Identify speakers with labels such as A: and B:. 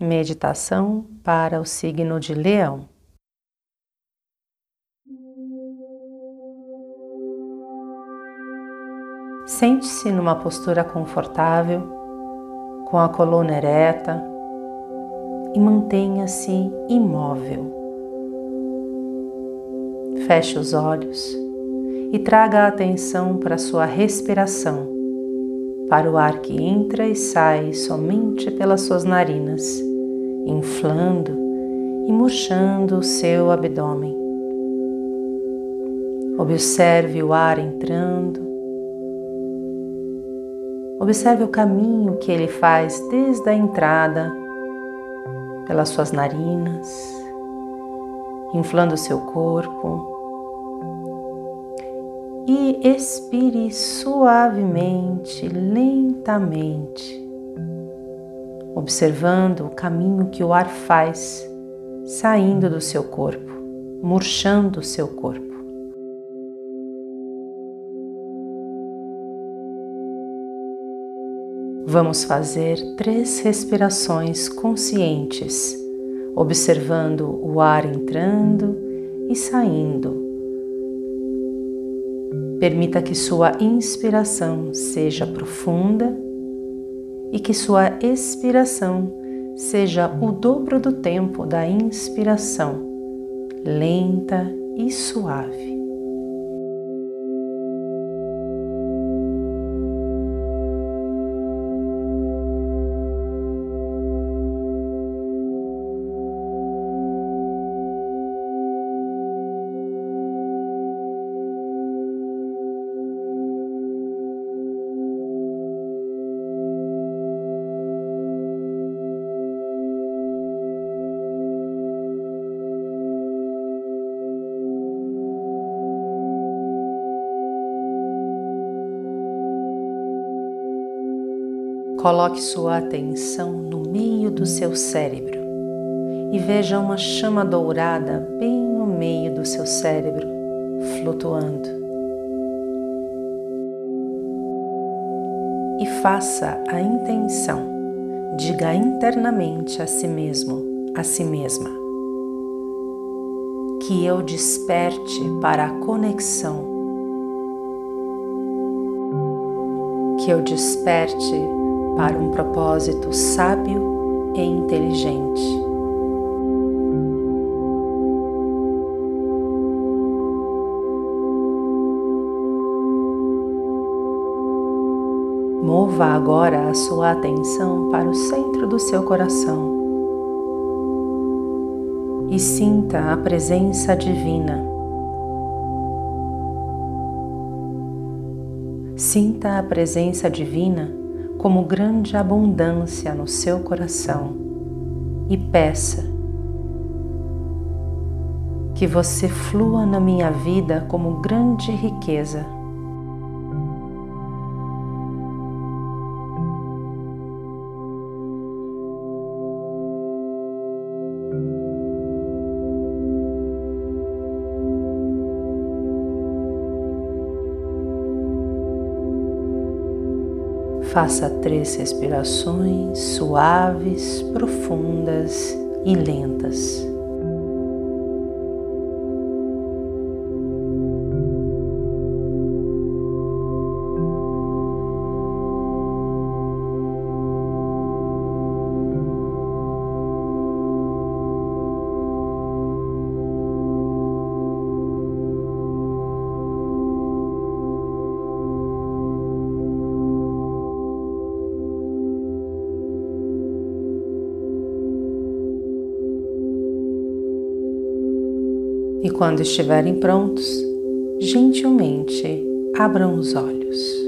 A: Meditação para o signo de Leão. Sente-se numa postura confortável, com a coluna ereta e mantenha-se imóvel. Feche os olhos e traga a atenção para sua respiração para o ar que entra e sai somente pelas suas narinas, inflando e murchando o seu abdômen. Observe o ar entrando. Observe o caminho que ele faz desde a entrada, pelas suas narinas, inflando o seu corpo e expire suavemente, lentamente, observando o caminho que o ar faz saindo do seu corpo, murchando o seu corpo. Vamos fazer três respirações conscientes, observando o ar entrando e saindo Permita que sua inspiração seja profunda e que sua expiração seja o dobro do tempo da inspiração, lenta e suave. Coloque sua atenção no meio do seu cérebro e veja uma chama dourada bem no meio do seu cérebro, flutuando. E faça a intenção, diga internamente a si mesmo, a si mesma, que eu desperte para a conexão, que eu desperte para um propósito sábio e inteligente. Mova agora a sua atenção para o centro do seu coração e sinta a presença divina. Sinta a presença divina como grande abundância no seu coração e peça que você flua na minha vida como grande riqueza. Faça três respirações suaves, profundas e lentas. E quando estiverem prontos, gentilmente abram os olhos.